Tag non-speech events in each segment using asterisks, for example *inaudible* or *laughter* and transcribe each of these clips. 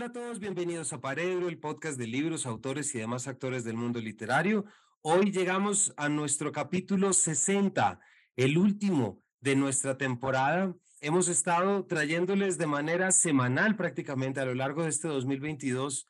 Hola a todos, bienvenidos a Paredro, el podcast de libros, autores y demás actores del mundo literario. Hoy llegamos a nuestro capítulo 60, el último de nuestra temporada. Hemos estado trayéndoles de manera semanal prácticamente a lo largo de este 2022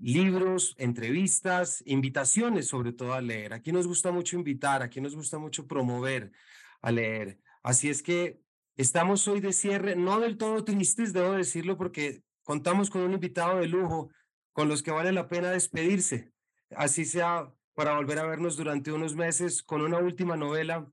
libros, entrevistas, invitaciones sobre todo a leer. Aquí nos gusta mucho invitar, aquí nos gusta mucho promover a leer. Así es que estamos hoy de cierre, no del todo tristes, debo decirlo, porque contamos con un invitado de lujo con los que vale la pena despedirse, así sea para volver a vernos durante unos meses con una última novela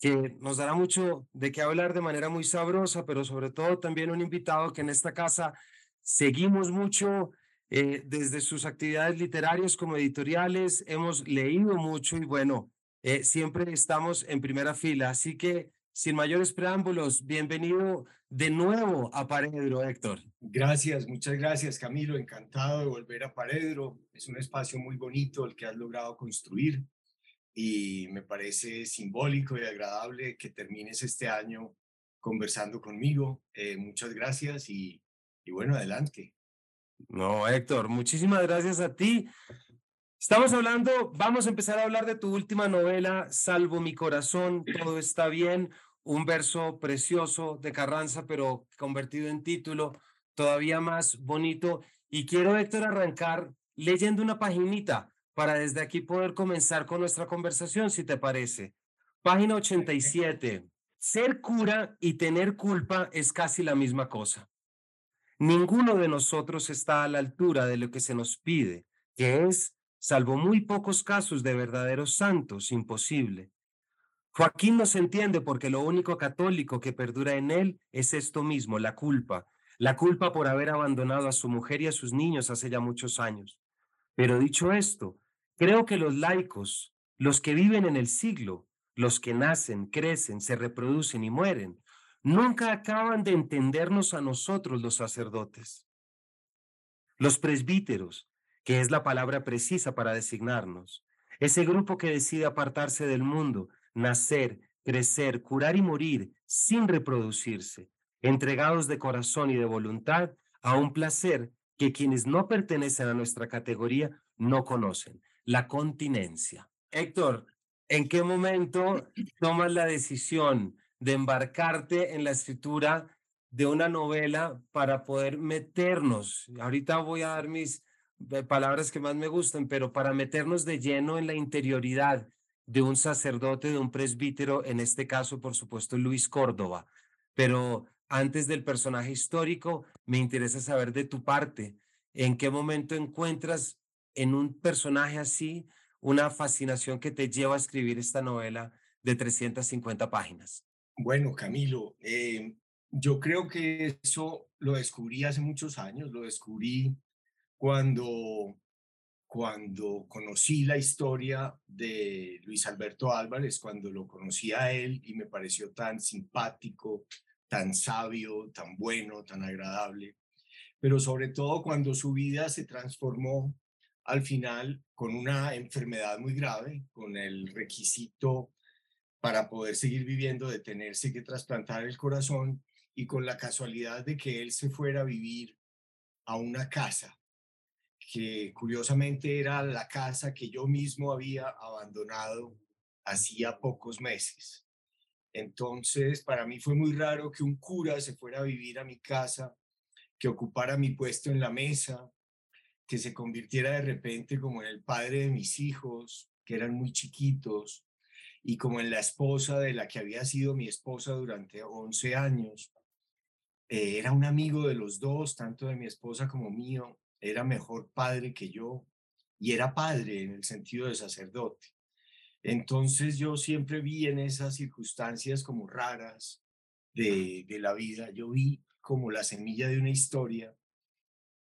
que nos dará mucho de qué hablar de manera muy sabrosa, pero sobre todo también un invitado que en esta casa seguimos mucho eh, desde sus actividades literarias como editoriales, hemos leído mucho y bueno, eh, siempre estamos en primera fila. Así que sin mayores preámbulos, bienvenido de nuevo a Paredro, Héctor. Gracias, muchas gracias, Camilo. Encantado de volver a Paredro. Es un espacio muy bonito el que has logrado construir y me parece simbólico y agradable que termines este año conversando conmigo. Eh, muchas gracias y, y bueno, adelante. No, Héctor, muchísimas gracias a ti. Estamos hablando, vamos a empezar a hablar de tu última novela, Salvo mi corazón, todo está bien, un verso precioso de Carranza, pero convertido en título, todavía más bonito. Y quiero, Héctor, arrancar leyendo una paginita para desde aquí poder comenzar con nuestra conversación, si te parece. Página 87. Ser cura y tener culpa es casi la misma cosa. Ninguno de nosotros está a la altura de lo que se nos pide, que es, salvo muy pocos casos de verdaderos santos, imposible. Joaquín no se entiende porque lo único católico que perdura en él es esto mismo, la culpa, la culpa por haber abandonado a su mujer y a sus niños hace ya muchos años. Pero dicho esto, creo que los laicos, los que viven en el siglo, los que nacen, crecen, se reproducen y mueren, nunca acaban de entendernos a nosotros los sacerdotes. Los presbíteros, que es la palabra precisa para designarnos, ese grupo que decide apartarse del mundo nacer, crecer, curar y morir sin reproducirse, entregados de corazón y de voluntad a un placer que quienes no pertenecen a nuestra categoría no conocen, la continencia. Héctor, ¿en qué momento tomas la decisión de embarcarte en la escritura de una novela para poder meternos? Ahorita voy a dar mis eh, palabras que más me gustan, pero para meternos de lleno en la interioridad de un sacerdote, de un presbítero, en este caso, por supuesto, Luis Córdoba. Pero antes del personaje histórico, me interesa saber de tu parte, ¿en qué momento encuentras en un personaje así una fascinación que te lleva a escribir esta novela de 350 páginas? Bueno, Camilo, eh, yo creo que eso lo descubrí hace muchos años, lo descubrí cuando cuando conocí la historia de Luis Alberto Álvarez, cuando lo conocí a él y me pareció tan simpático, tan sabio, tan bueno, tan agradable, pero sobre todo cuando su vida se transformó al final con una enfermedad muy grave, con el requisito para poder seguir viviendo de tenerse que trasplantar el corazón y con la casualidad de que él se fuera a vivir a una casa que curiosamente era la casa que yo mismo había abandonado hacía pocos meses. Entonces, para mí fue muy raro que un cura se fuera a vivir a mi casa, que ocupara mi puesto en la mesa, que se convirtiera de repente como en el padre de mis hijos, que eran muy chiquitos, y como en la esposa de la que había sido mi esposa durante 11 años. Eh, era un amigo de los dos, tanto de mi esposa como mío, era mejor padre que yo y era padre en el sentido de sacerdote. Entonces yo siempre vi en esas circunstancias como raras de, la vida, yo vi como la semilla de una historia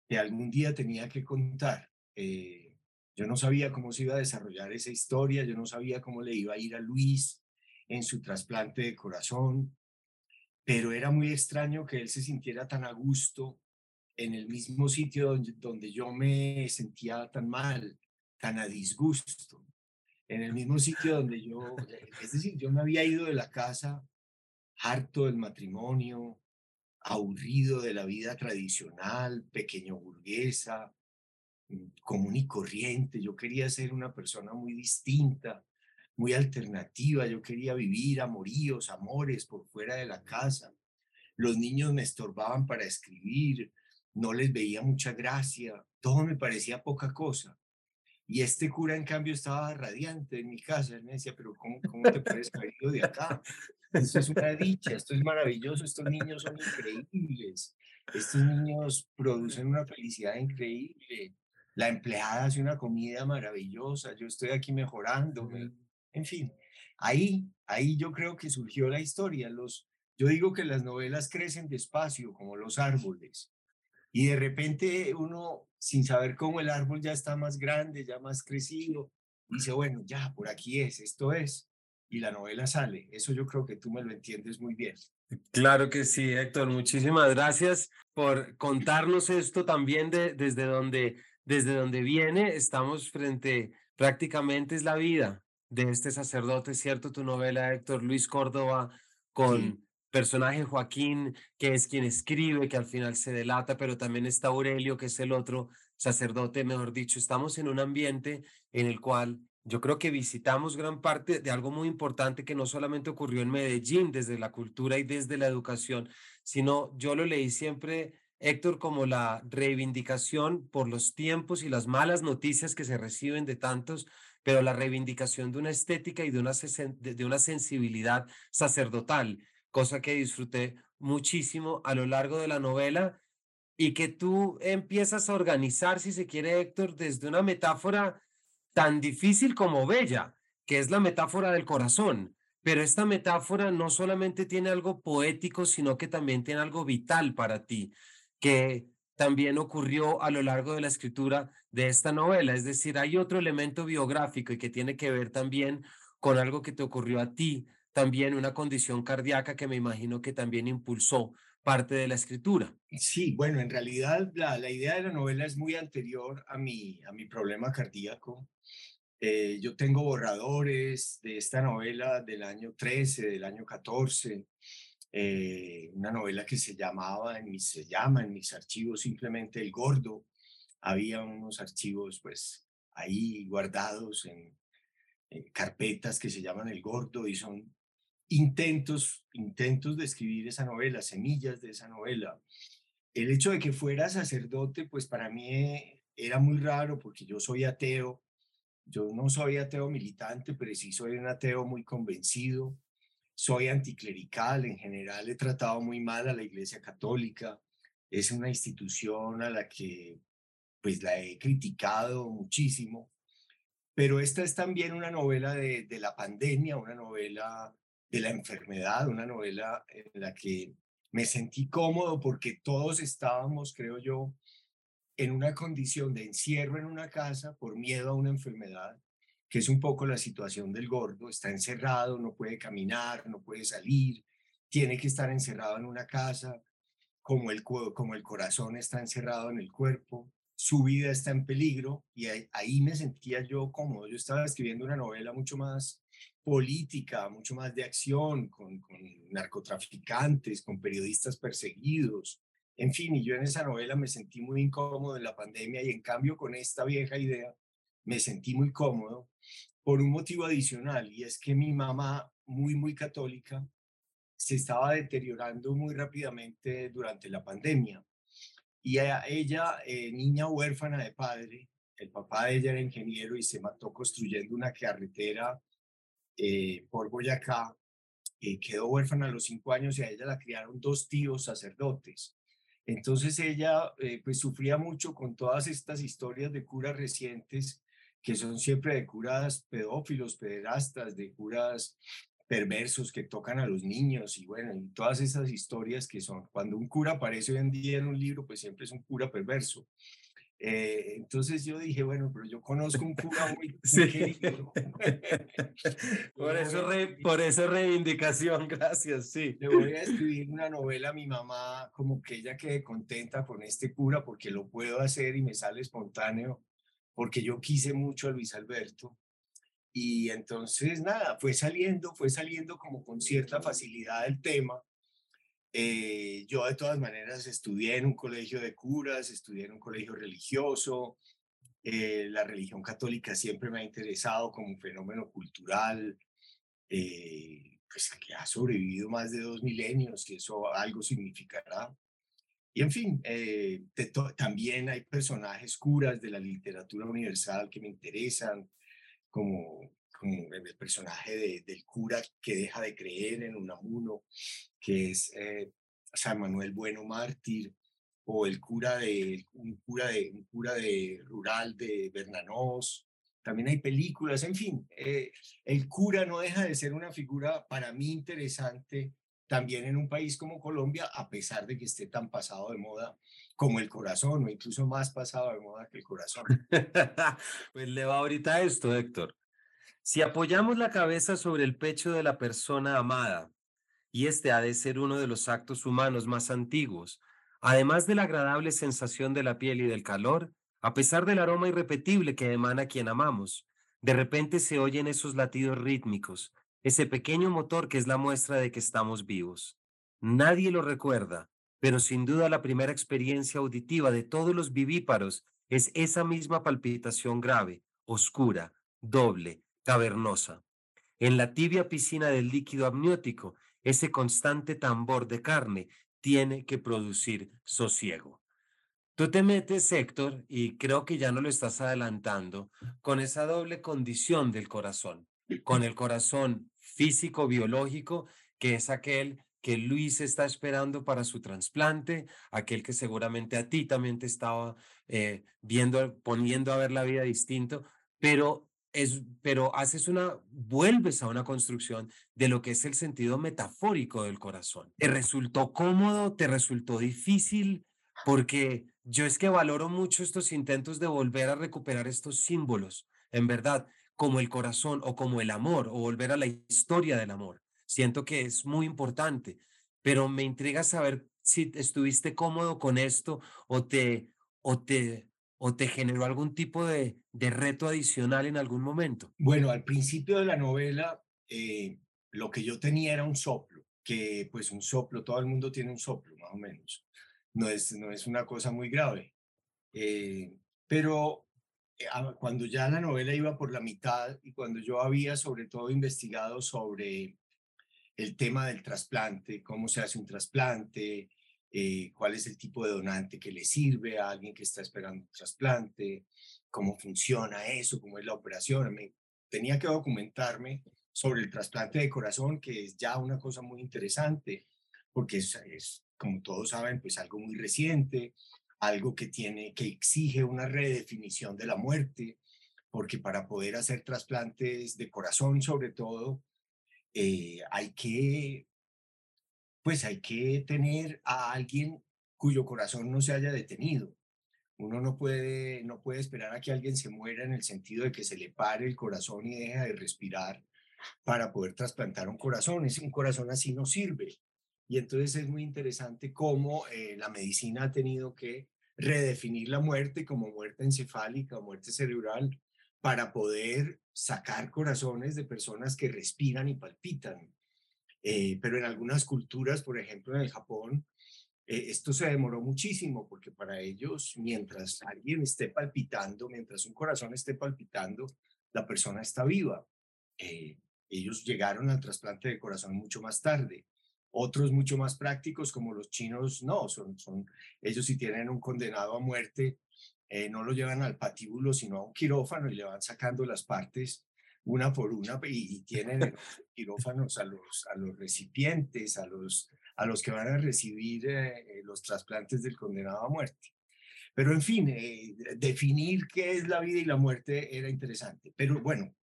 que algún día tenía que contar. Eh, yo no sabía cómo se iba a desarrollar esa historia, yo no sabía cómo le iba a ir a Luis en su trasplante de corazón, pero era muy extraño que él se sintiera tan a gusto en el mismo sitio donde, yo me sentía tan mal, tan a disgusto, en el mismo sitio donde yo, es decir, yo me había ido de la casa harto del matrimonio, aburrido de la vida tradicional, pequeño burguesa, mm, común y corriente. Yo quería ser una persona muy distinta, muy alternativa. Yo quería vivir amoríos, amores por fuera de la casa. Los niños me estorbaban para escribir, no les veía mucha gracia, todo me parecía poca cosa. Y este cura, en cambio, estaba radiante en mi casa. Él me decía, pero ¿cómo, cómo te puedes haber ido de acá? Esto es una dicha, esto es maravilloso, estos niños son increíbles, estos niños producen una felicidad increíble, la empleada hace una comida maravillosa, yo estoy aquí mejorando, en fin, ahí, ahí yo creo que surgió la historia. Los, yo digo que las novelas crecen despacio, como los árboles, y de repente uno, sin saber cómo el árbol ya está más grande, ya más crecido, dice, bueno, ya, por aquí es, esto es y la novela sale. Eso yo creo que tú me lo entiendes muy bien. Claro que sí, Héctor. Muchísimas gracias por contarnos esto también de, desde, donde, desde donde viene. Estamos frente, prácticamente es la vida de este sacerdote, ¿cierto? Tu novela, Héctor Luis Córdoba, con personaje Joaquín, que es quien escribe, que al final se delata, pero también está Aurelio, que es el otro sacerdote, mejor dicho. Estamos en un ambiente en el cual yo creo que visitamos gran parte de algo muy importante que no solamente ocurrió en Medellín desde la cultura y desde la educación, sino yo lo leí siempre, Héctor, como la reivindicación por los tiempos y las malas noticias que se reciben de tantos, pero la reivindicación de una estética y de una, de una sensibilidad sacerdotal, cosa que disfruté muchísimo a lo largo de la novela y que tú empiezas a organizar, si se quiere, Héctor, desde una metáfora tan difícil como bella, que es la metáfora del corazón. Pero esta metáfora no solamente tiene algo poético, sino que también tiene algo vital para ti, que también ocurrió a lo largo de la escritura de esta novela. Es decir, hay otro elemento biográfico y que tiene que ver también con algo que te ocurrió a ti, también una condición cardíaca que me imagino que también impulsó parte de la escritura. Sí, bueno, en realidad la, la idea de la novela es muy anterior a mi, a mi problema cardíaco. Eh, yo tengo borradores de esta novela del año 13, del año 14, eh, una novela que se llamaba, en mis, se llama en mis archivos simplemente El Gordo. Había unos archivos pues ahí guardados en, en carpetas que se llaman El Gordo y son intentos, intentos de escribir esa novela, semillas de esa novela. El hecho de que fuera sacerdote, pues para mí era muy raro porque yo soy ateo yo no soy ateo militante, pero sí soy un ateo muy convencido. Soy anticlerical, en general he tratado muy mal a la Iglesia Católica. Es una institución a la que pues la he criticado muchísimo. Pero esta es también una novela de, de la pandemia, una novela de la enfermedad, una novela en la que me sentí cómodo porque todos estábamos, creo yo, en una condición de encierro en una casa por miedo a una enfermedad, que es un poco la situación del gordo, está encerrado, no puede caminar, no puede salir, tiene que estar encerrado en una casa, como el, como el corazón está encerrado en el cuerpo, su vida está en peligro y ahí, me sentía yo cómodo. Yo estaba escribiendo una novela mucho más política, mucho más de acción, con, con narcotraficantes, con periodistas perseguidos, en fin, y yo en esa novela me sentí muy incómodo en la pandemia y en cambio con esta vieja idea me sentí muy cómodo por un motivo adicional y es que mi mamá, muy, muy católica, se estaba deteriorando muy rápidamente durante la pandemia. Y ella, eh, niña huérfana de padre, el papá de ella era ingeniero y se mató construyendo una carretera eh, por Boyacá, eh, quedó huérfana a los cinco años y a ella la criaron dos tíos sacerdotes. Entonces ella eh, pues sufría mucho con todas estas historias de curas recientes que son siempre de curas pedófilos, pederastas, de curas perversos que tocan a los niños y bueno, y todas esas historias que son, cuando un cura aparece hoy en día en un libro, pues siempre es un cura perverso. Eh, entonces yo dije, bueno, pero yo conozco un cura muy, *laughs* sí. *laughs* por, eso por eso reivindicación, gracias, sí. Le voy a escribir una novela a mi mamá, como que ella quede contenta con este cura porque lo puedo hacer y me sale espontáneo, porque yo quise mucho a Luis Alberto. Y entonces, nada, fue saliendo, fue saliendo como con cierta facilidad el tema. Eh, yo de todas maneras estudié en un colegio de curas, estudié en un colegio religioso. Eh, la religión católica siempre me ha interesado como un fenómeno cultural, eh, pues que ha sobrevivido más de dos milenios y eso algo significará. Y en fin, también hay personajes curas de la literatura universal que me interesan, como el personaje del cura que deja de creer en Unamuno, que es eh, San Manuel Bueno Mártir, o el cura de un cura de un cura de rural de Bernanos. También hay películas, en fin, eh, el cura no deja de ser una figura para mí interesante también en un país como Colombia, a pesar de que esté tan pasado de moda como el corazón, o incluso más pasado de moda que el corazón. *laughs* pues le va ahorita esto, Héctor. Si apoyamos la cabeza sobre el pecho de la persona amada, y este ha de ser uno de los actos humanos más antiguos, además de la agradable sensación de la piel y del calor, a pesar del aroma irrepetible que emana quien amamos, de repente se oyen esos latidos rítmicos, ese pequeño motor que es la muestra de que estamos vivos. Nadie lo recuerda, pero sin duda la primera experiencia auditiva de todos los vivíparos es esa misma palpitación grave, oscura, doble, cavernosa. En la tibia piscina del líquido amniótico, ese constante tambor de carne tiene que producir sosiego. Tú te metes, Héctor, y creo que ya no lo estás adelantando, con esa doble condición del corazón, con el corazón físico, biológico, que es aquel que Luis está esperando para su trasplante, aquel que seguramente a ti también te estaba eh, viendo, poniendo a ver la vida distinto, pero es, pero haces una, vuelves a una construcción de lo que es el sentido metafórico del corazón. ¿Te resultó cómodo? ¿Te resultó difícil? Porque yo es que valoro mucho estos intentos de volver a recuperar estos símbolos, en verdad, como el corazón o como el amor, o volver a la historia del amor. Siento que es muy importante, pero me intriga saber si estuviste cómodo con esto o te, o te, o te generó algún tipo de, de reto adicional en algún momento? Bueno, al principio de la novela, eh, lo que yo tenía era un soplo, que pues un soplo, todo el mundo tiene un soplo, más o menos. No es, no es una cosa muy grave. Eh, pero eh, cuando ya la novela iba por la mitad y cuando yo había sobre todo investigado sobre el tema del trasplante, cómo se hace un trasplante, eh, cuál es el tipo de donante que le sirve a alguien que está esperando un trasplante, cómo funciona eso, cómo es la operación. Me, tenía que documentarme sobre el trasplante de corazón, que es ya una cosa muy interesante, porque es, como todos saben, pues algo muy reciente, algo que tiene, que exige una redefinición de la muerte, porque para poder hacer trasplantes de corazón, sobre todo, eh, hay que pues hay que tener a alguien cuyo corazón no se haya detenido. Uno no puede, no puede esperar a que alguien se muera en el sentido de que se le pare el corazón y deje de respirar para poder trasplantar un corazón. Es un corazón así no sirve. Y entonces es muy interesante cómo eh, la medicina ha tenido que redefinir la muerte como muerte encefálica o muerte cerebral para poder sacar corazones de personas que respiran y palpitan. Eh, pero en algunas culturas, por ejemplo en el Japón, eh, esto se demoró muchísimo porque para ellos, mientras alguien esté palpitando, mientras un corazón esté palpitando, la persona está viva. Eh, ellos llegaron al trasplante de corazón mucho más tarde. Otros mucho más prácticos, como los chinos, no, son, ellos si tienen un condenado a muerte, no lo llevan al patíbulo, sino a un quirófano y le van sacando las partes una por una y, tienen *laughs* quirófanos a los, a los recipientes, a los, a los que van a recibir eh, eh, los trasplantes del condenado a muerte. Pero en fin, eh, definir qué es la vida y la muerte era interesante. Pero bueno,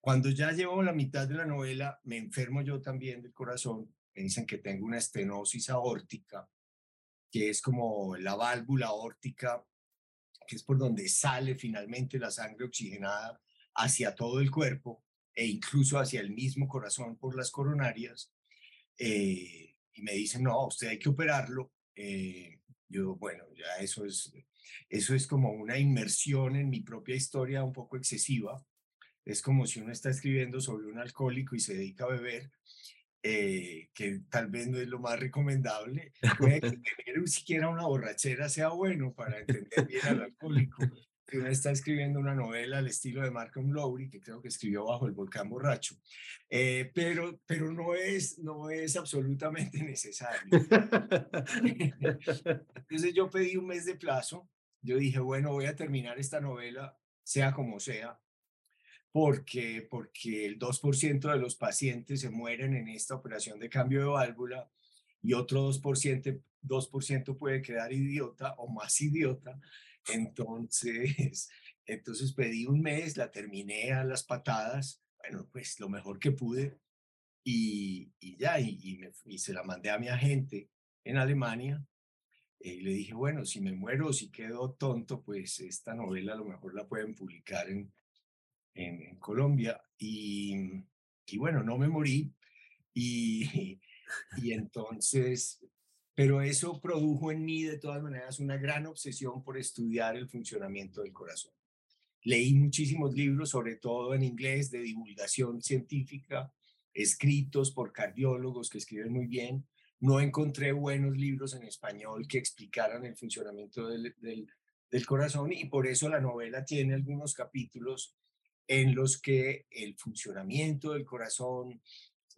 cuando ya llevo la mitad de la novela, me enfermo yo también del corazón. Me dicen que tengo una estenosis aórtica, que es como la válvula aórtica, que es por donde sale finalmente la sangre oxigenada hacia todo el cuerpo e incluso hacia el mismo corazón por las coronarias. Eh, y me dicen, no, usted hay que operarlo. Eh, yo, bueno, ya eso es, eso es como una inmersión en mi propia historia un poco excesiva. Es como si uno está escribiendo sobre un alcohólico y se dedica a beber. eh, que tal vez no es lo más recomendable. Puede que *laughs* tener siquiera una borrachera sea bueno para entender bien al alcohólico. Que uno está escribiendo una novela al estilo de Malcolm Lowry, que creo que escribió Bajo el Volcán Borracho, eh, pero, pero no, es, no es absolutamente *laughs* necesario. Entonces yo pedí un mes de plazo, yo dije, bueno, voy a terminar esta novela, sea como sea, porque, porque el 2% de los pacientes se mueren en esta operación de cambio de válvula y otro 2%, 2 puede quedar idiota o más idiota. Entonces, *laughs* entonces pedí un mes, la terminé a las patadas, bueno, pues lo mejor que pude y, ya, y, se la mandé a mi agente en Alemania. Y le dije, bueno, si me muero si quedo tonto, pues esta novela a lo mejor la pueden publicar en, en, Colombia y, y, bueno, no me morí y, *laughs* y entonces, pero eso produjo en mí de todas maneras una gran obsesión por estudiar el funcionamiento del corazón. Leí muchísimos libros, sobre todo en inglés, de divulgación científica, escritos por cardiólogos que escriben muy bien. No encontré buenos libros en español que explicaran el funcionamiento del, del, corazón y por eso la novela tiene algunos capítulos en los que el funcionamiento del corazón,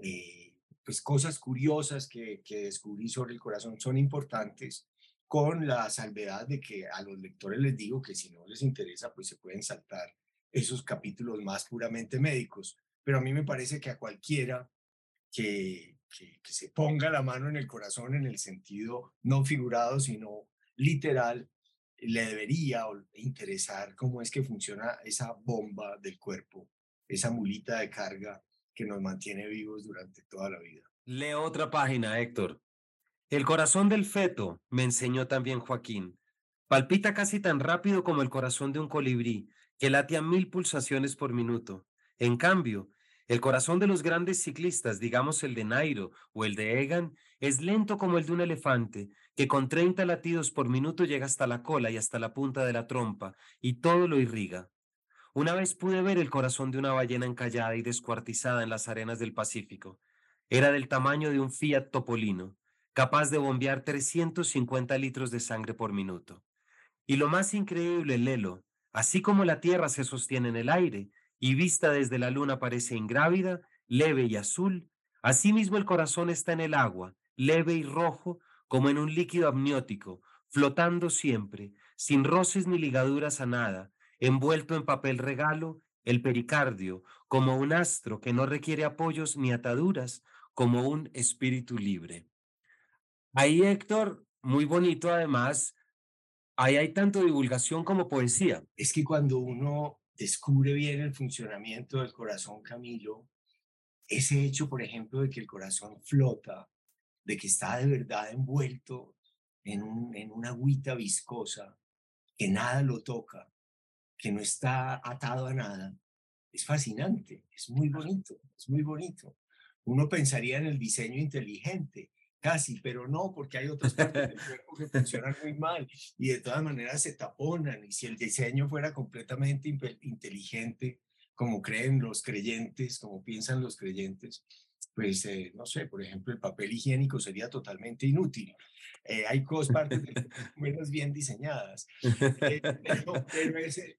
eh, pues cosas curiosas que, que descubrí sobre el corazón son importantes, con la salvedad de que a los lectores les digo que si no les interesa, pues se pueden saltar esos capítulos más puramente médicos. Pero a mí me parece que a cualquiera que, que, que, se ponga la mano en el corazón en el sentido no figurado, sino literal, le debería interesar cómo es que funciona esa bomba del cuerpo, esa mulita de carga que nos mantiene vivos durante toda la vida. Leo otra página, Héctor. El corazón del feto, me enseñó también Joaquín, palpita casi tan rápido como el corazón de un colibrí, que late a mil pulsaciones por minuto. En cambio, el corazón de los grandes ciclistas, digamos el de Nairo o el de Egan, es lento como el de un elefante, que con 30 latidos por minuto llega hasta la cola y hasta la punta de la trompa, y todo lo irriga. Una vez pude ver el corazón de una ballena encallada y descuartizada en las arenas del Pacífico. Era del tamaño de un Fiat Topolino, capaz de bombear 350 litros de sangre por minuto. Y lo más increíble, Lelo, así como la Tierra se sostiene en el aire, y vista desde la luna parece ingrávida, leve y azul, asimismo el corazón está en el agua, leve y rojo, como en un líquido amniótico, flotando siempre, sin roces ni ligaduras a nada, envuelto en papel regalo, el pericardio, como un astro que no requiere apoyos ni ataduras, como un espíritu libre. Ahí, Héctor, muy bonito además, ahí hay tanto divulgación como poesía. Es que cuando uno descubre bien el funcionamiento del corazón, Camilo, ese hecho, por ejemplo, de que el corazón flota, de que está de verdad envuelto en, un, en una agüita viscosa, que nada lo toca, que no está atado a nada, es fascinante, es muy bonito, es muy bonito. Uno pensaría en el diseño inteligente, casi, pero no, porque hay otras partes del *laughs* cuerpo que funcionan muy mal y de todas maneras se taponan. Y si el diseño fuera completamente inteligente, como creen los creyentes, como piensan los creyentes, pues eh, no sé, por ejemplo, el papel higiénico sería totalmente inútil. Eh, hay cosas partes menos *laughs* bien diseñadas, eh, pero,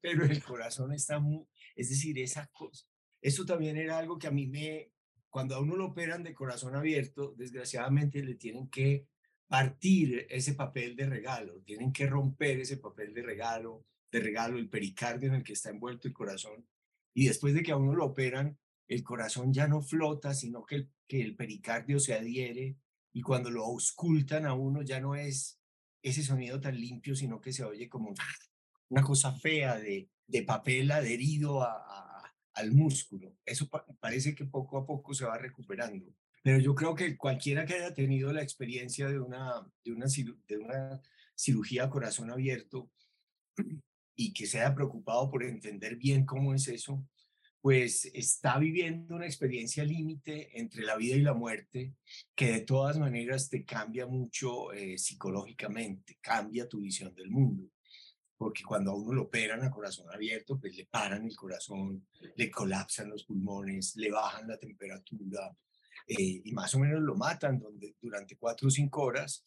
pero *laughs* el corazón está muy, es decir, esa cosa. Eso también era algo que a mí me, cuando a uno lo operan de corazón abierto, desgraciadamente le tienen que partir ese papel de regalo, tienen que romper ese papel de regalo, de regalo, el pericardio en el que está envuelto el corazón. Y después de que a uno lo operan, el corazón ya no flota, sino que el, que el pericardio se adhiere y cuando lo auscultan a uno ya no es ese sonido tan limpio, sino que se oye como *laughs* una cosa fea de, de papel adherido a, al músculo. Eso parece que poco a poco se va recuperando. Pero yo creo que cualquiera que haya tenido la experiencia de una, de una, cirugía corazón abierto *clears throat* y que se haya preocupado por entender bien cómo es eso, pues está viviendo una experiencia límite entre la vida y la muerte que de todas maneras te cambia mucho eh, psicológicamente, cambia tu visión del mundo. Porque cuando a uno lo operan a corazón abierto, pues le paran el corazón, le colapsan los pulmones, le bajan la temperatura, eh, y más o menos lo matan durante cuatro o cinco horas.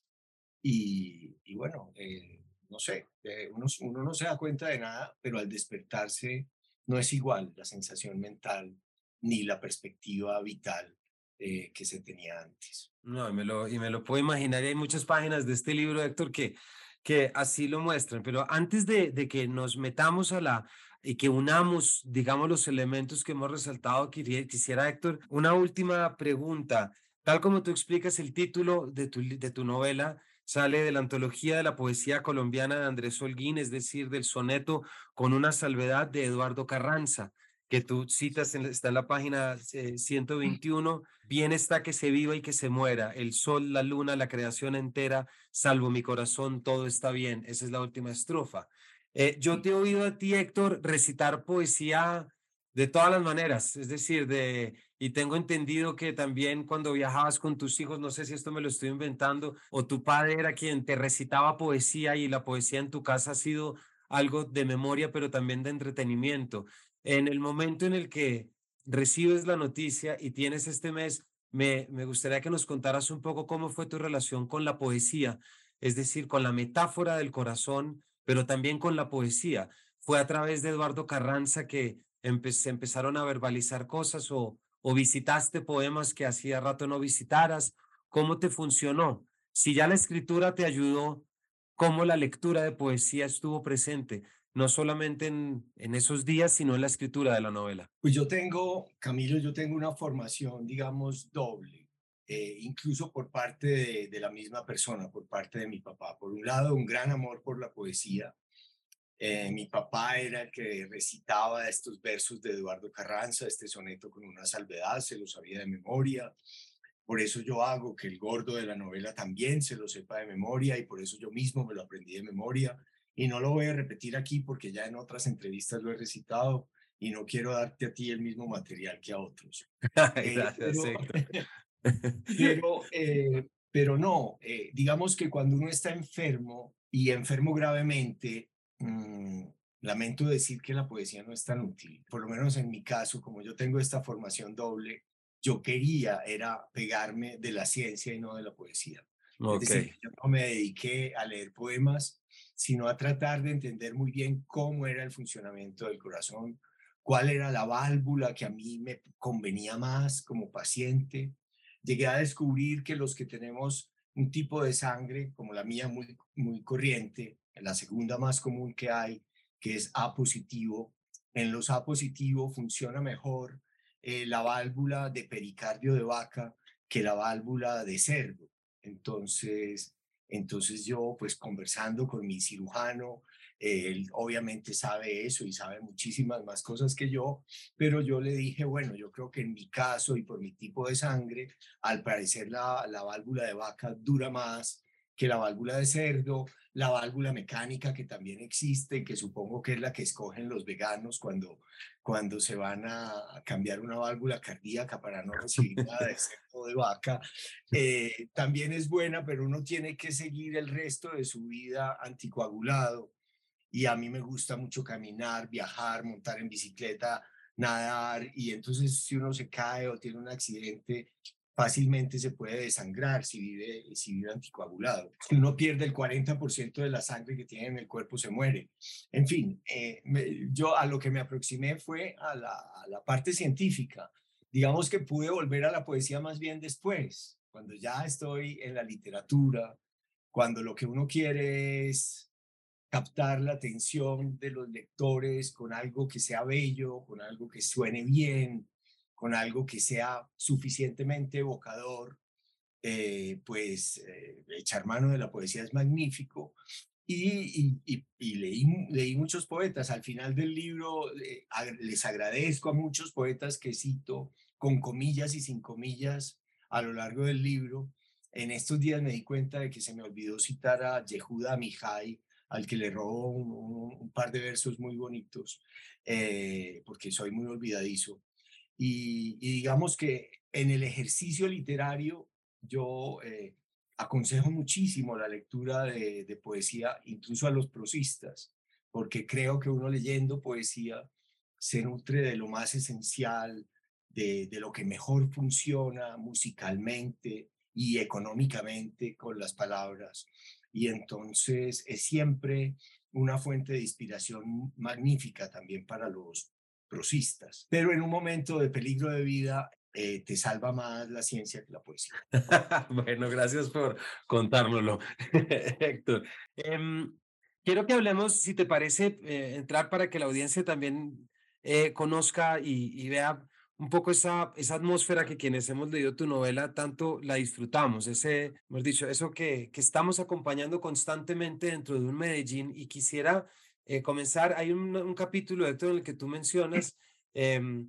Y, y bueno, eh, no sé, uno, uno no se da cuenta de nada, pero al despertarse no es igual la sensación mental ni la perspectiva vital que se tenía antes. No, y me, lo, y me lo puedo imaginar. hay muchas páginas de este libro, Héctor, que, que así lo muestran. Pero antes de, de que nos metamos a la, y que unamos, digamos, los elementos que hemos resaltado, quisiera, Héctor, una última pregunta. Tal como tú explicas, el título de tu, de tu novela sale de la antología de la poesía colombiana de Andrés Holguín, es decir, del soneto con una salvedad de Eduardo Carranza que tú citas, en, está en la página 121, mm. bien está que se viva y que se muera, el sol, la luna, la creación entera, salvo mi corazón, todo está bien. Esa es la última estrofa. Eh, yo te he oído a ti, Héctor, recitar poesía de todas las maneras, es decir, de, y tengo entendido que también cuando viajabas con tus hijos, no sé si esto me lo estoy inventando, o tu padre era quien te recitaba poesía y la poesía en tu casa ha sido algo de memoria, pero también de entretenimiento en el momento en el que recibes la noticia y tienes este mes, me, me gustaría que nos contaras un poco cómo fue tu relación con la poesía, es decir, con la metáfora del corazón, pero también con la poesía. ¿Fue a través de Eduardo Carranza que se empezaron a verbalizar cosas o, o visitaste poemas que hacía rato no visitaras? ¿Cómo te funcionó? Si ya la escritura te ayudó, ¿cómo la lectura de poesía estuvo presente? no solamente en, en, esos días, sino en la escritura de la novela? Pues yo tengo, Camilo, yo tengo una formación, digamos, doble, eh, incluso por parte de, de, la misma persona, por parte de mi papá. Por un lado, un gran amor por la poesía. Eh, mi papá era el que recitaba estos versos de Eduardo Carranza, este soneto con una salvedad, se lo sabía de memoria. Por eso yo hago que el gordo de la novela también se lo sepa de memoria y por eso yo mismo me lo aprendí de memoria y no lo voy a repetir aquí porque ya en otras entrevistas lo he recitado y no quiero darte a ti el mismo material que a otros. *laughs* Eh, Gracias, *laughs* pero, eh, pero, no, eh, digamos que cuando uno está enfermo y enfermo gravemente, mm, lamento decir que la poesía no es tan útil. Por lo menos en mi caso, como yo tengo esta formación doble, yo quería era pegarme de la ciencia y no de la poesía. Okay. yo no me dediqué a leer poemas, sino a tratar de entender muy bien cómo era el funcionamiento del corazón, cuál era la válvula que a mí me convenía más como paciente. Llegué a descubrir que los que tenemos un tipo de sangre, como la mía muy, muy corriente, la segunda más común que hay, que es A positivo, en los A positivo funciona mejor eh, la válvula de pericardio de vaca que la válvula de cerdo. Entonces, entonces yo, pues conversando con mi cirujano, él obviamente sabe eso y sabe muchísimas más cosas que yo, pero yo le dije, bueno, yo creo que en mi caso y por mi tipo de sangre, al parecer la, la válvula de vaca dura más que la válvula de cerdo, la válvula mecánica que también existe, que supongo que es la que escogen los veganos cuando, cuando se van a cambiar una válvula cardíaca para no recibir nada de cerdo de vaca, eh, también es buena, pero uno tiene que seguir el resto de su vida anticoagulado. Y a mí me gusta mucho caminar, viajar, montar en bicicleta, nadar, y entonces si uno se cae o tiene un accidente, fácilmente se puede desangrar si vive, si vive anticoagulado. Si uno pierde el 40% de la sangre que tiene en el cuerpo, se muere. En fin, eh, yo a lo que me aproximé fue a la, a la parte científica. Digamos que pude volver a la poesía más bien después, cuando ya estoy en la literatura, cuando lo que uno quiere es captar la atención de los lectores con algo que sea bello, con algo que suene bien, con algo que sea suficientemente evocador, eh, pues eh, echar mano de la poesía es magnífico. Y, leí, leí, muchos poetas. Al final del libro eh, les agradezco a muchos poetas que cito con comillas y sin comillas a lo largo del libro. En estos días me di cuenta de que se me olvidó citar a Yehuda Mihai, al que le robó un, par de versos muy bonitos, porque soy muy olvidadizo. Y, digamos que en el ejercicio literario yo eh, aconsejo muchísimo la lectura de, poesía, incluso a los prosistas, porque creo que uno leyendo poesía se nutre de lo más esencial de, de lo que mejor funciona musicalmente y económicamente con las palabras. Y entonces es siempre una fuente de inspiración magnífica también para los prosistas. Pero en un momento de peligro de vida, eh, te salva más la ciencia que la poesía. *laughs* bueno, gracias por contárnoslo, *laughs* Héctor. Em, quiero que hablemos, si te parece, eh, entrar para que la audiencia también eh, conozca y, y, vea un poco esa, esa atmósfera que quienes hemos leído tu novela tanto la disfrutamos, ese, hemos dicho, eso que, que estamos acompañando constantemente dentro de un Medellín y quisiera comenzar, hay un, un, capítulo, Héctor, en el que tú mencionas eh,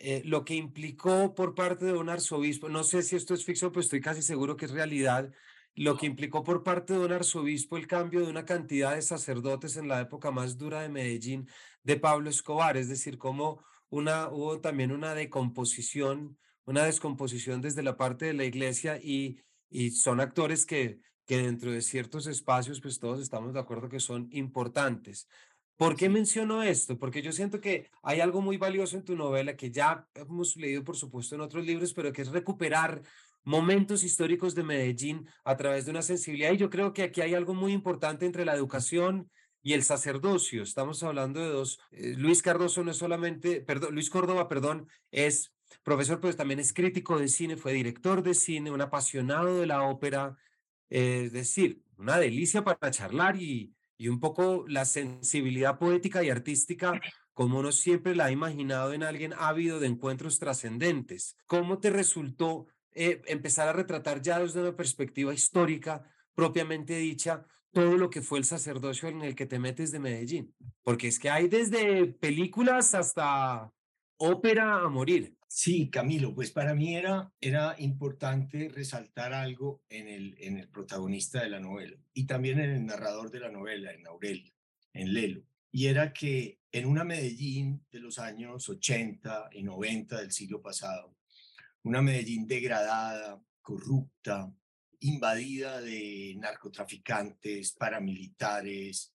eh, lo que implicó por parte de un arzobispo, no sé si esto es ficción, pero estoy casi seguro que es realidad, lo que implicó por parte de un arzobispo el cambio de una cantidad de sacerdotes en la época más dura de Medellín de Pablo Escobar, es decir, como una, hubo también una decomposición, una descomposición desde la parte de la iglesia y, y son actores que, que dentro de ciertos espacios, pues todos estamos de acuerdo que son importantes. ¿Por qué menciono esto? Porque yo siento que hay algo muy valioso en tu novela que ya hemos leído, por supuesto, en otros libros, pero que es recuperar momentos históricos de Medellín a través de una sensibilidad. Y yo creo que aquí hay algo muy importante entre la educación y el sacerdocio. Estamos hablando de dos. Eh, Luis Cardoso no es solamente, perdón, Luis Córdoba, perdón, es profesor, pero también es crítico de cine, fue director de cine, un apasionado de la ópera. Es decir, una delicia para charlar y, y un poco la sensibilidad poética y artística como uno siempre la ha imaginado en alguien ávido de encuentros trascendentes. ¿Cómo te resultó eh, empezar a retratar ya desde una perspectiva histórica propiamente dicha todo lo que fue el sacerdocio en el que te metes de Medellín? Porque es que hay desde películas hasta ópera a morir. Sí, Camilo, pues para mí era, era importante resaltar algo en el, en el protagonista de la novela y también en el narrador de la novela, en Aurelio, en Lelo. Y era que en una Medellín de los años 80 y 90 del siglo pasado, una Medellín degradada, corrupta, invadida de narcotraficantes, paramilitares,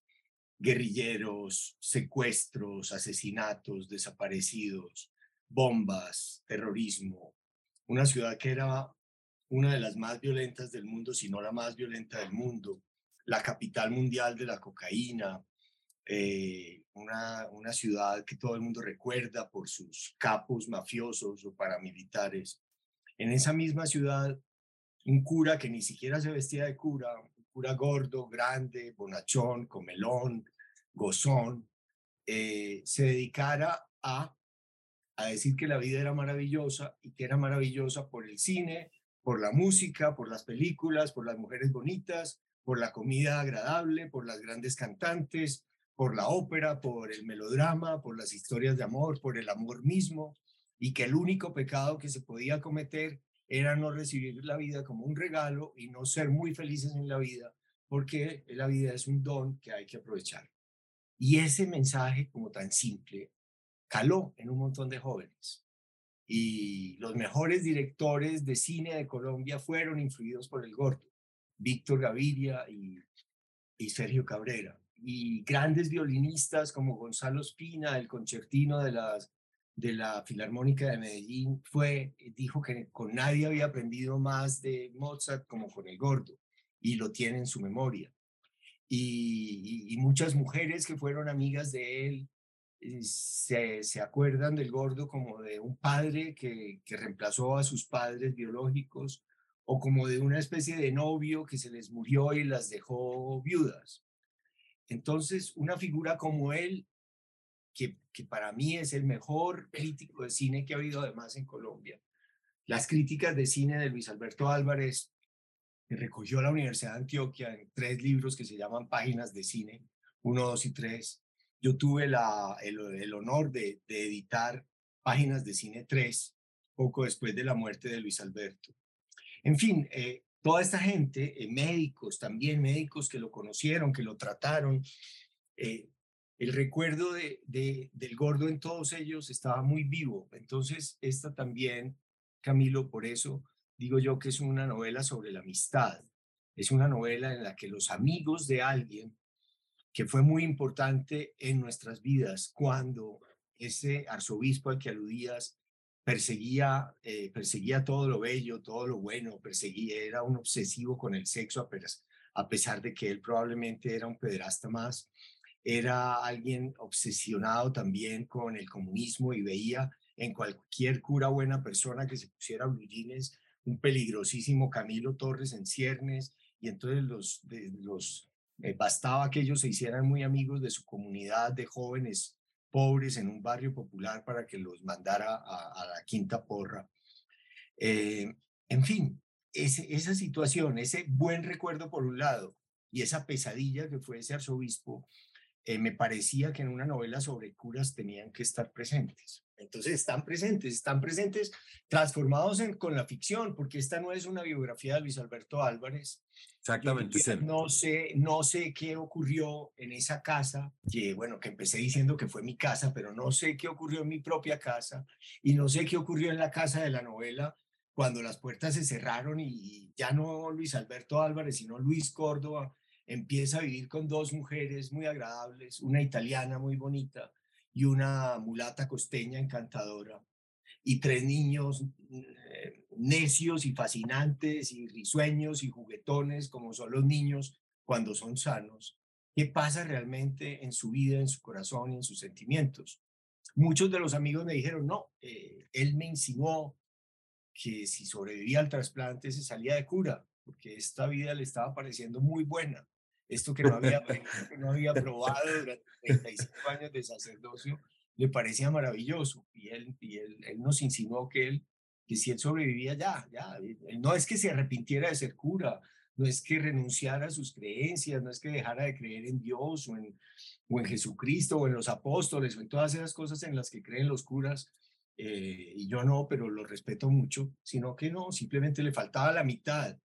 guerrilleros, secuestros, asesinatos, desaparecidos, bombas, terrorismo, una ciudad que era una de las más violentas del mundo, si no la más violenta del mundo, la capital mundial de la cocaína, eh, una, una ciudad que todo el mundo recuerda por sus capos mafiosos o paramilitares. En esa misma ciudad, un cura que ni siquiera se vestía de cura, un cura gordo, grande, bonachón, comelón, gozón, eh, se dedicara a a decir que la vida era maravillosa y que era maravillosa por el cine, por la música, por las películas, por las mujeres bonitas, por la comida agradable, por las grandes cantantes, por la ópera, por el melodrama, por las historias de amor, por el amor mismo, y que el único pecado que se podía cometer era no recibir la vida como un regalo y no ser muy felices en la vida, porque la vida es un don que hay que aprovechar. Y ese mensaje como tan simple caló en un montón de jóvenes. Y los mejores directores de cine de Colombia fueron influidos por el gordo, Víctor Gaviria y, Sergio Cabrera. Y grandes violinistas como Gonzalo Espina, el concertino de, las, de la Filarmónica de Medellín, fue, dijo que con nadie había aprendido más de Mozart como con el gordo, y lo tiene en su memoria. y muchas mujeres que fueron amigas de él se, se, acuerdan del gordo como de un padre que, que reemplazó a sus padres biológicos o como de una especie de novio que se les murió y las dejó viudas. Entonces, una figura como él, que, que para mí es el mejor crítico de cine que ha habido además en Colombia, las críticas de cine de Luis Alberto Álvarez, que recogió la Universidad de Antioquia en tres libros que se llaman Páginas de Cine, uno, dos y tres, yo tuve la, el, honor de, editar páginas de Cine 3 poco después de la muerte de Luis Alberto. En fin, eh, toda esta gente, eh, médicos también, médicos que lo conocieron, que lo trataron, eh, el recuerdo de, del gordo en todos ellos estaba muy vivo. Entonces, esta también, Camilo, por eso digo yo que es una novela sobre la amistad. Es una novela en la que los amigos de alguien que fue muy importante en nuestras vidas cuando ese arzobispo al que aludías perseguía, eh, perseguía todo lo bello, todo lo bueno, perseguía, era un obsesivo con el sexo, a pesar de que él probablemente era un pederasta más, era alguien obsesionado también con el comunismo y veía en cualquier cura buena persona que se pusiera blujines un peligrosísimo Camilo Torres en ciernes y entonces los, de, los bastaba que ellos se hicieran muy amigos de su comunidad de jóvenes pobres en un barrio popular para que los mandara a, la quinta porra. Eh, en fin, esa situación, ese buen recuerdo por un lado y esa pesadilla que fue ese arzobispo, eh, me parecía que en una novela sobre curas tenían que estar presentes. Entonces están presentes, están presentes transformados en, con la ficción, porque esta no es una biografía de Luis Alberto Álvarez. Exactamente. No sé, no sé qué ocurrió en esa casa, que bueno, que empecé diciendo que fue mi casa, pero no sé qué ocurrió en mi propia casa y no sé qué ocurrió en la casa de la novela cuando las puertas se cerraron y ya no Luis Alberto Álvarez, sino Luis Córdoba empieza a vivir con dos mujeres muy agradables, una italiana muy bonita y una mulata costeña encantadora, y tres niños eh, necios y fascinantes y risueños y juguetones como son los niños cuando son sanos. ¿Qué pasa realmente en su vida, en su corazón y en sus sentimientos? Muchos de los amigos me dijeron, no, eh, él me insinuó que si sobrevivía al trasplante se salía de cura, porque esta vida le estaba pareciendo muy buena esto que no había, *laughs* no había probado durante 35 años de sacerdocio, le parecía maravilloso. Y él, y él, él nos insinuó que él, que si él sobrevivía ya, ya, no es que se arrepintiera de ser cura, no es que renunciara a sus creencias, no es que dejara de creer en Dios o en, o en Jesucristo o en los apóstoles o en todas esas cosas en las que creen los curas, eh, y yo no, pero lo respeto mucho, sino que no, simplemente le faltaba la mitad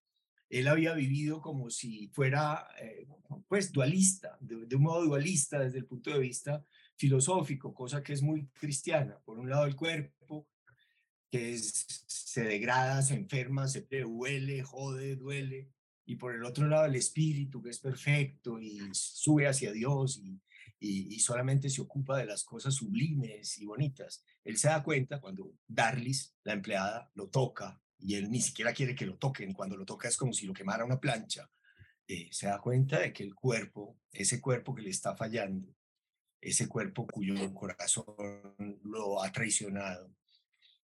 él había vivido como si fuera, eh, pues, dualista, de, un modo dualista desde el punto de vista filosófico, cosa que es muy cristiana. Por un lado, el cuerpo, que se degrada, se enferma, se huele, jode, duele. Y por el otro lado, el espíritu, que es perfecto y sube hacia Dios y, y, solamente se ocupa de las cosas sublimes y bonitas. Él se da cuenta cuando Darlis, la empleada, lo toca y él ni siquiera quiere que lo toquen, cuando lo toca es como si lo quemara una plancha, eh, se da cuenta de que el cuerpo, ese cuerpo que le está fallando, ese cuerpo cuyo corazón lo ha traicionado,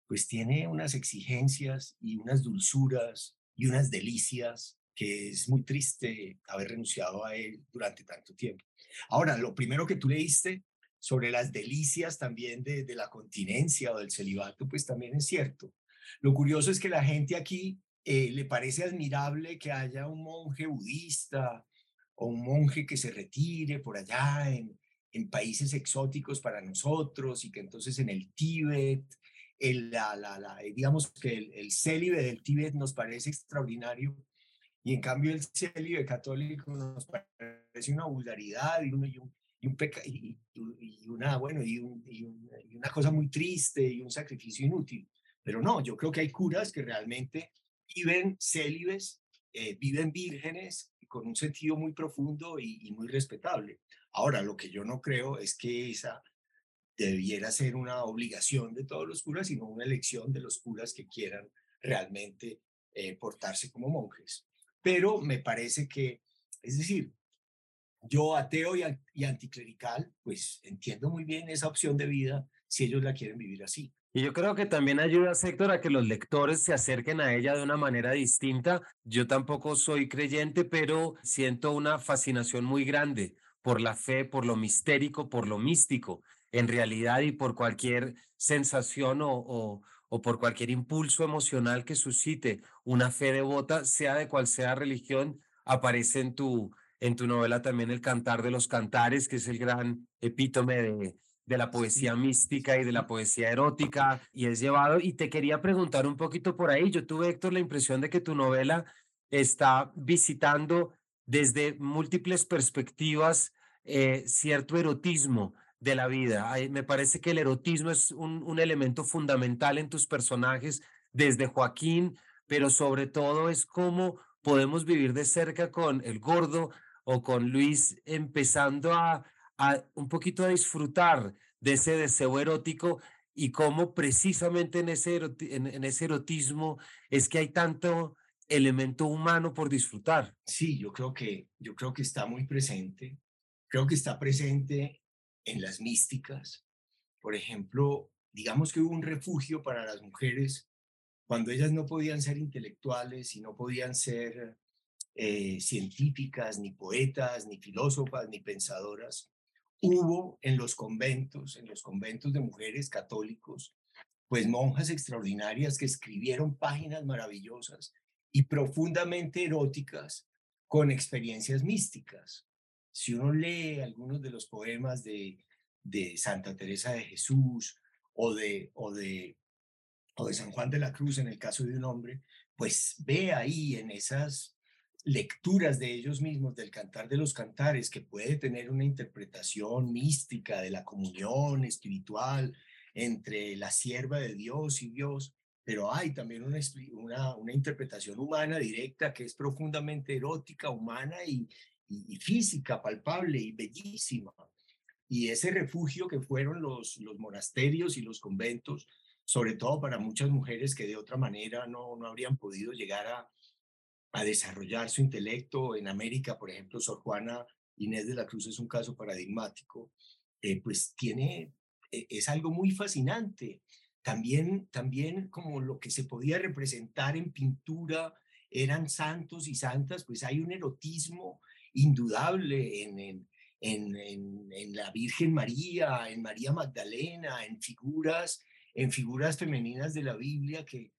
pues tiene unas exigencias y unas dulzuras y unas delicias que es muy triste haber renunciado a él durante tanto tiempo. Ahora, lo primero que tú leíste sobre las delicias también de, de la continencia o del celibato, pues también es cierto. Lo curioso es que la gente aquí eh, le parece admirable que haya un monje budista o un monje que se retire por allá en, en países exóticos para nosotros y que entonces en el Tíbet, el, la, la, digamos que el, el célibe del Tíbet nos parece extraordinario y en cambio el célibe católico nos parece una vulgaridad y, un, y, un, y, y una, bueno, y, una cosa muy triste y un sacrificio inútil. Pero no, yo creo que hay curas que realmente viven célibes, eh, viven vírgenes con un sentido muy profundo y, muy respetable. Ahora, lo que yo no creo es que esa debiera ser una obligación de todos los curas, sino una elección de los curas que quieran realmente eh, portarse como monjes. Pero me parece que, es decir, yo ateo y, y anticlerical, pues entiendo muy bien esa opción de vida si ellos la quieren vivir así. Y yo creo que también ayuda, Héctor, a que los lectores se acerquen a ella de una manera distinta. Yo tampoco soy creyente, pero siento una fascinación muy grande por la fe, por lo mistérico, por lo místico, en realidad, y por cualquier sensación o, o, por cualquier impulso emocional que suscite una fe devota, sea de cual sea religión, aparece en tu, en tu novela también el Cantar de los Cantares, que es el gran epítome de, de la poesía mística y de la poesía erótica y es llevado. Y te quería preguntar un poquito por ahí. Yo tuve, Héctor, la impresión de que tu novela está visitando desde múltiples perspectivas eh, cierto erotismo de la vida. me parece que el erotismo es un, un elemento fundamental en tus personajes, desde Joaquín, pero sobre todo es cómo podemos vivir de cerca con el gordo o con Luis empezando a un poquito a disfrutar de ese deseo erótico y cómo precisamente en ese, en, ese erotismo es que hay tanto elemento humano por disfrutar. Sí, yo creo que, yo creo que está muy presente. Creo que está presente en las místicas. Por ejemplo, digamos que hubo un refugio para las mujeres cuando ellas no podían ser intelectuales y no podían ser eh, científicas, ni poetas, ni filósofas, ni pensadoras, hubo en los conventos, en los conventos de mujeres católicos, pues monjas extraordinarias que escribieron páginas maravillosas y profundamente eróticas con experiencias místicas. Si uno lee algunos de los poemas de, de Santa Teresa de Jesús o de, o, de, o de San Juan de la Cruz en el caso de un hombre, pues ve ahí en esas lecturas de ellos mismos, del cantar de los cantares, que puede tener una interpretación mística de la comunión espiritual entre la sierva de Dios y Dios, pero hay también una, una, una interpretación humana directa que es profundamente erótica, humana y, física, palpable y bellísima. Y ese refugio que fueron los, los monasterios y los conventos, sobre todo para muchas mujeres que de otra manera no, no habrían podido llegar a, a desarrollar su intelecto. En América, por ejemplo, Sor Juana Inés de la Cruz es un caso paradigmático, eh, pues tiene, e, es algo muy fascinante. También, también como lo que se podía representar en pintura eran santos y santas, pues hay un erotismo indudable en, en, en la Virgen María, en María Magdalena, en figuras, en figuras femeninas de la Biblia que,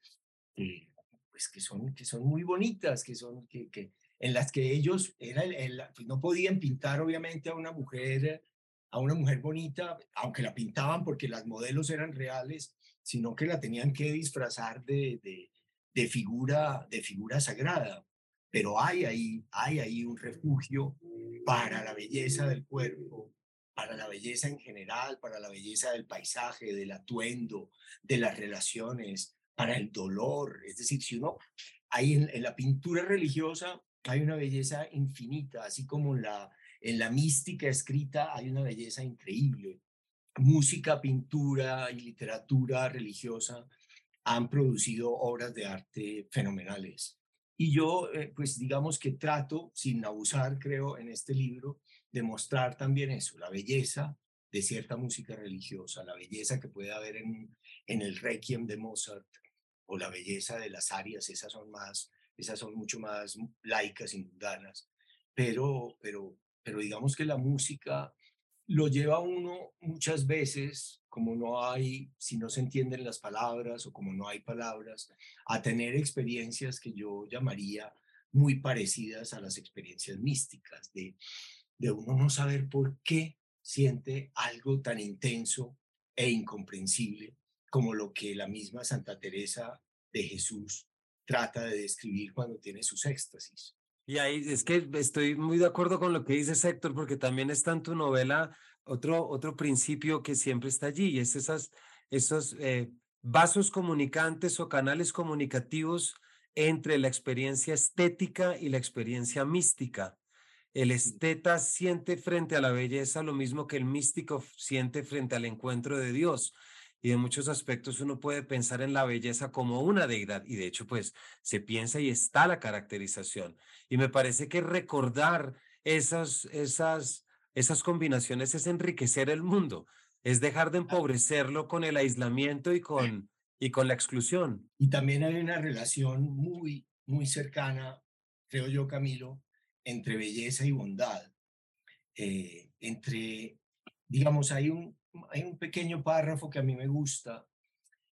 pues que son, que son muy bonitas, que son, que, que en las que ellos era pues no podían pintar obviamente a una mujer, a una mujer bonita, aunque la pintaban porque las modelos eran reales, sino que la tenían que disfrazar de, de, de figura, de figura sagrada. Pero hay ahí, hay ahí un refugio para la belleza del cuerpo, para la belleza en general, para la belleza del paisaje, del atuendo, de las relaciones, para el dolor. Es decir, si uno, hay en, la pintura religiosa hay una belleza infinita, así como en la, en la mística escrita hay una belleza increíble. Música, pintura y literatura religiosa han producido obras de arte fenomenales. Y yo, eh, pues digamos que trato, sin abusar, creo, en este libro, de mostrar también eso, la belleza de cierta música religiosa, la belleza que puede haber en, en el Requiem de Mozart, o la belleza de las áreas, esas son más, esas son mucho más laicas y mundanas, pero, pero, pero digamos que la música lo lleva a uno muchas veces, como no hay, si no se entienden las palabras o como no hay palabras, a tener experiencias que yo llamaría muy parecidas a las experiencias místicas, de, de uno no saber por qué siente algo tan intenso e incomprensible como lo que la misma Santa Teresa de Jesús trata de describir cuando tiene sus éxtasis. Y ahí es que estoy muy de acuerdo con lo que dice Héctor, porque también está en tu novela otro, otro principio que siempre está allí, y es esas, esos eh, vasos comunicantes o canales comunicativos entre la experiencia estética y la experiencia mística. El esteta siente frente a la belleza lo mismo que el místico siente frente al encuentro de Dios y en muchos aspectos uno puede pensar en la belleza como una deidad y de hecho pues se piensa y está la caracterización. Y me parece que recordar esas esas esas combinaciones es enriquecer el mundo es dejar de empobrecerlo con el aislamiento y con y con la exclusión. Y también hay una relación muy muy cercana creo yo Camilo entre belleza y bondad. Eh, entre digamos hay un hay un pequeño párrafo que a mí me gusta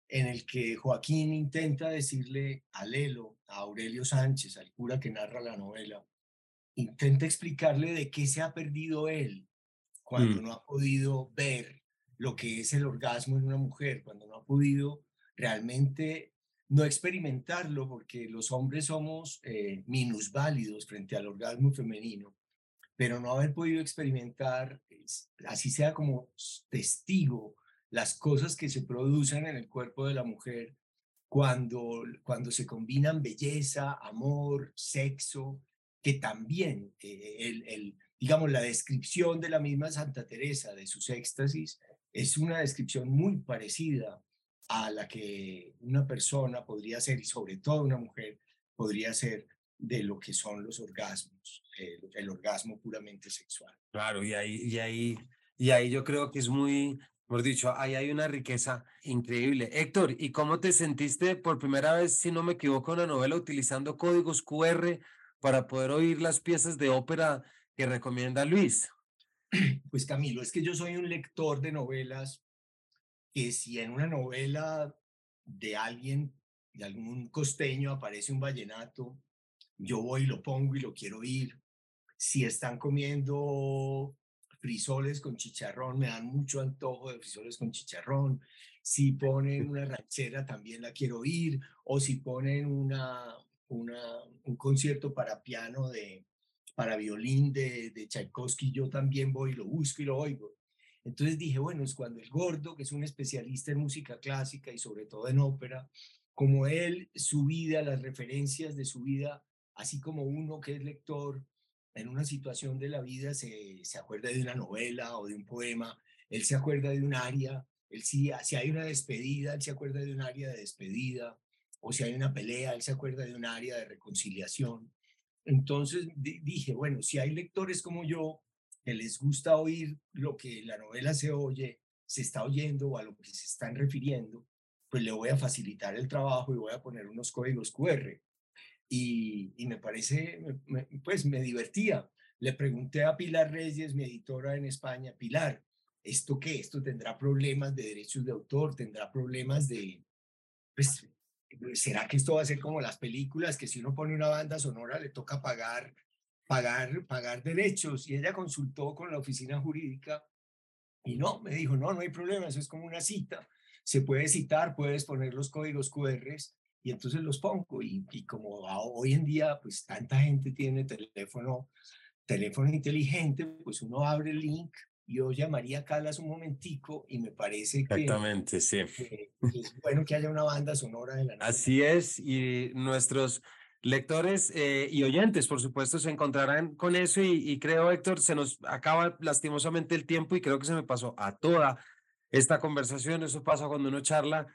en el que Joaquín intenta decirle a Lelo, a Aurelio Sánchez, al cura que narra la novela, intenta explicarle de qué se ha perdido él cuando mm. no ha podido ver lo que es el orgasmo en una mujer, cuando no ha podido realmente no experimentarlo, porque los hombres somos eh, minusválidos frente al orgasmo femenino pero no haber podido experimentar, así sea como testigo, las cosas que se producen en el cuerpo de la mujer cuando, cuando se combinan belleza, amor, sexo, que también eh, el, el, digamos, la descripción de la misma Santa Teresa, de sus éxtasis, es una descripción muy parecida a la que una persona podría ser, y sobre todo una mujer, podría ser de lo que son los orgasmos, el, el orgasmo puramente sexual. Claro, y ahí, y, ahí, y ahí yo creo que es muy, por dicho, ahí hay una riqueza increíble. Héctor, ¿y cómo te sentiste por primera vez, si no me equivoco, en la novela utilizando códigos QR para poder oír las piezas de ópera que recomienda Luis? *clears throat* Pues Camilo, es que yo soy un lector de novelas que si en una novela de alguien, de algún costeño aparece un vallenato, yo voy lo pongo y lo quiero oír. Si están comiendo frisoles con chicharrón, me dan mucho antojo de frisoles con chicharrón. Si ponen una ranchera, también la quiero oír. O si ponen una, una, un concierto para piano de, para violín de, de Tchaikovsky, yo también voy, lo busco y lo oigo. Entonces dije, bueno, es cuando el gordo, que es un especialista en música clásica y sobre todo en ópera, como él, su vida, las referencias de su vida, así como uno que es lector, en una situación de la vida se, se acuerda de una novela o de un poema, él se acuerda de un área, él si, si hay una despedida, él se acuerda de un área de despedida, o si hay una pelea, él se acuerda de un área de reconciliación. Entonces dije, bueno, si hay lectores como yo que les gusta oír lo que la novela se oye, se está oyendo o a lo que se están refiriendo, pues le voy a facilitar el trabajo y voy a poner unos códigos QR. Y, y me parece, pues me divertía. Le pregunté a Pilar Reyes, mi editora en España, Pilar, ¿esto qué? ¿Esto tendrá problemas de derechos de autor? ¿Tendrá problemas de, pues, ¿será que esto va a ser como las películas, que si uno pone una banda sonora le toca pagar, pagar, pagar derechos? Y ella consultó con la oficina jurídica y no, me dijo, no, no hay problema, eso es como una cita. Se puede citar, puedes poner los códigos QR y entonces los pongo. Y, y como hoy en día, pues tanta gente tiene teléfono, teléfono inteligente, pues uno abre el link yo llamaría a Calas un momentico y me parece que, Exactamente, sí. es bueno que haya una banda sonora de la noche. Así es, y nuestros lectores eh, y oyentes, por supuesto, se encontrarán con eso y, creo, Héctor, se nos acaba lastimosamente el tiempo y creo que se me pasó a toda esta conversación, eso pasa cuando uno charla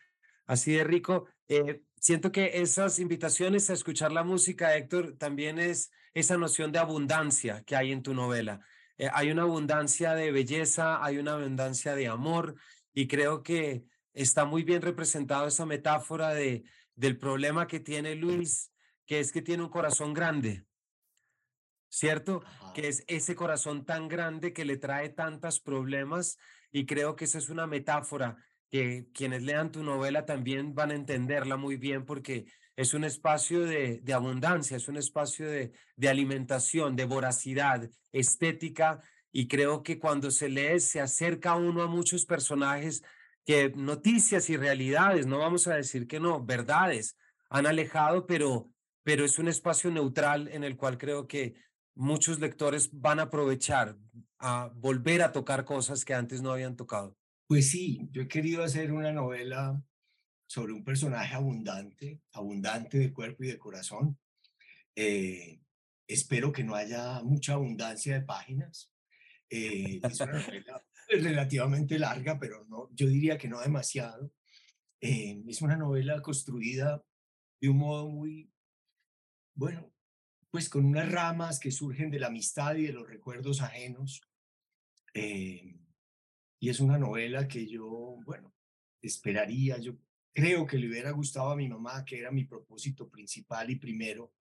así de rico. Eh, siento que esas invitaciones a escuchar la música, Héctor, también es esa noción de abundancia que hay en tu novela. Eh, hay una abundancia de belleza, hay una abundancia de amor y creo que está muy bien representado esa metáfora de, del problema que tiene Luis, que es que tiene un corazón grande, ¿cierto? Que es ese corazón tan grande que le trae tantos problemas y creo que esa es una metáfora que quienes lean tu novela también van a entenderla muy bien porque es un espacio de, abundancia, es un espacio de, de, alimentación, de voracidad, estética, y creo que cuando se lee se acerca uno a muchos personajes que noticias y realidades, no vamos a decir que no, verdades, han alejado, pero, pero es un espacio neutral en el cual creo que muchos lectores van a aprovechar a volver a tocar cosas que antes no habían tocado. Pues sí, yo he querido hacer una novela sobre un personaje abundante, abundante de cuerpo y de corazón. Eh, espero que no haya mucha abundancia de páginas. Eh, es una *laughs* novela relativamente larga, pero no, yo diría que no demasiado. Eh, es una novela construida de un modo muy, bueno, pues con unas ramas que surgen de la amistad y de los recuerdos ajenos. Y es una novela que yo, bueno, esperaría, yo creo que le hubiera gustado a mi mamá, que era mi propósito principal y primero.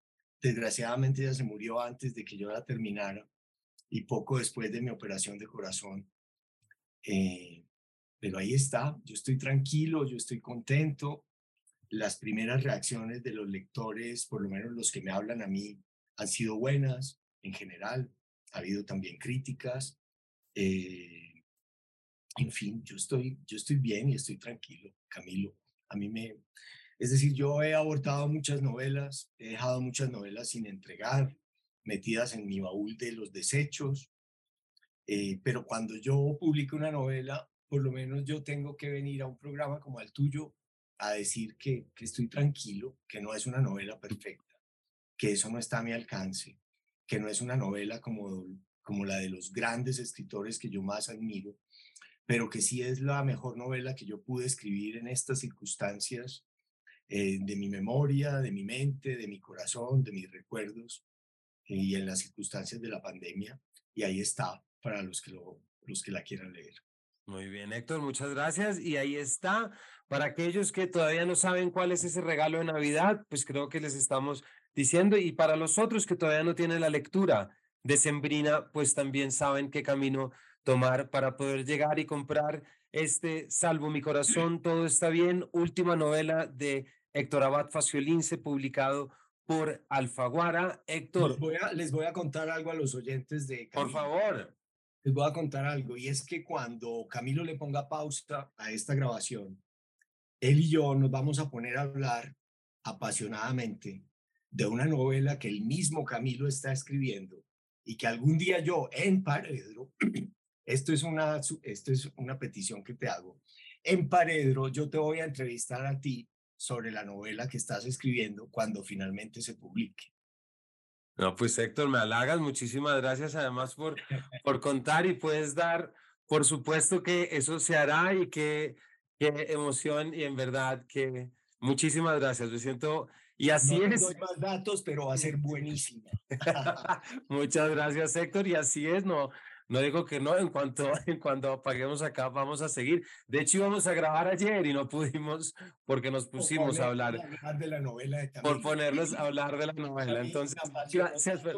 Desgraciadamente ella se murió antes de que yo la terminara y poco después de mi operación de corazón. Eh, pero ahí está, yo estoy tranquilo, yo estoy contento. Las primeras reacciones de los lectores, por lo menos los que me hablan a mí, han sido buenas en general. Ha habido también críticas. Eh, en fin, yo estoy, yo estoy bien y estoy tranquilo, Camilo. A mí me, es decir, yo he abortado muchas novelas, he dejado muchas novelas sin entregar, metidas en mi baúl de los desechos, eh, pero cuando yo publico una novela, por lo menos yo tengo que venir a un programa como el tuyo a decir que, que estoy tranquilo, que no es una novela perfecta, que eso no está a mi alcance, que no es una novela como, como la de los grandes escritores que yo más admiro, pero que sí es la mejor novela que yo pude escribir en estas circunstancias eh, de mi memoria, de mi mente, de mi corazón, de mis recuerdos y en las circunstancias de la pandemia. Y ahí está para los que, lo, los que la quieran leer. Muy bien, Héctor, muchas gracias. Y ahí está. Para aquellos que todavía no saben cuál es ese regalo de Navidad, pues creo que les estamos diciendo. Y para los otros que todavía no tienen la lectura de Sembrina, pues también saben qué camino tomar para poder llegar y comprar este Salvo mi corazón, todo está bien, última novela de Héctor Abad Faciolince, publicado por Alfaguara. Héctor. Les voy, a, les voy a contar algo a los oyentes de Por favor les voy a contar algo, y es que cuando Camilo le ponga pausa a esta grabación, él y yo nos vamos a poner a hablar apasionadamente de una novela que el mismo Camilo está escribiendo y que algún día yo en Paredro, esto es una, esto es una petición que te hago, en Paredro yo te voy a entrevistar a ti sobre la novela que estás escribiendo cuando finalmente se publique. No, pues Héctor, me halagas. Muchísimas gracias además por, por contar y puedes dar, por supuesto que eso se hará y qué, qué emoción y en verdad que muchísimas gracias. Me siento y así no es. doy más datos, pero va a ser buenísima. *laughs* Muchas gracias, Héctor. Y así es, no, no digo que no, en cuanto, *laughs* en cuanto apaguemos acá vamos a seguir. De hecho íbamos a grabar ayer y no pudimos porque nos pusimos a hablar. de la novela de por ponernos a hablar de la novela. Entonces,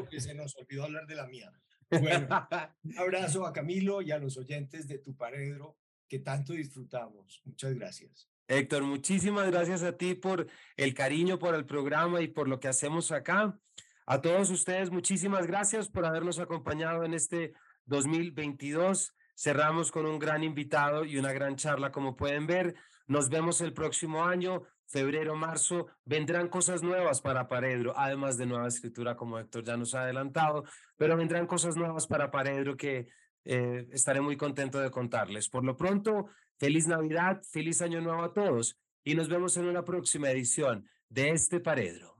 que se nos olvidó hablar de la mía. Bueno, *laughs* un abrazo a Camilo y a los oyentes de Tu Paredro que tanto disfrutamos. Muchas gracias. Héctor, muchísimas gracias a ti por el cariño, por el programa y por lo que hacemos acá. A todos ustedes, muchísimas gracias por habernos acompañado en este 2022. Cerramos con un gran invitado y una gran charla, como pueden ver. Nos vemos el próximo año, febrero, marzo. Vendrán cosas nuevas para Paredro, además de nueva escritura, como Héctor ya nos ha adelantado, pero vendrán cosas nuevas para Paredro que eh, estaré muy contento de contarles. Por lo pronto, feliz Navidad, feliz Año Nuevo a todos y nos vemos en una próxima edición de este Paredro.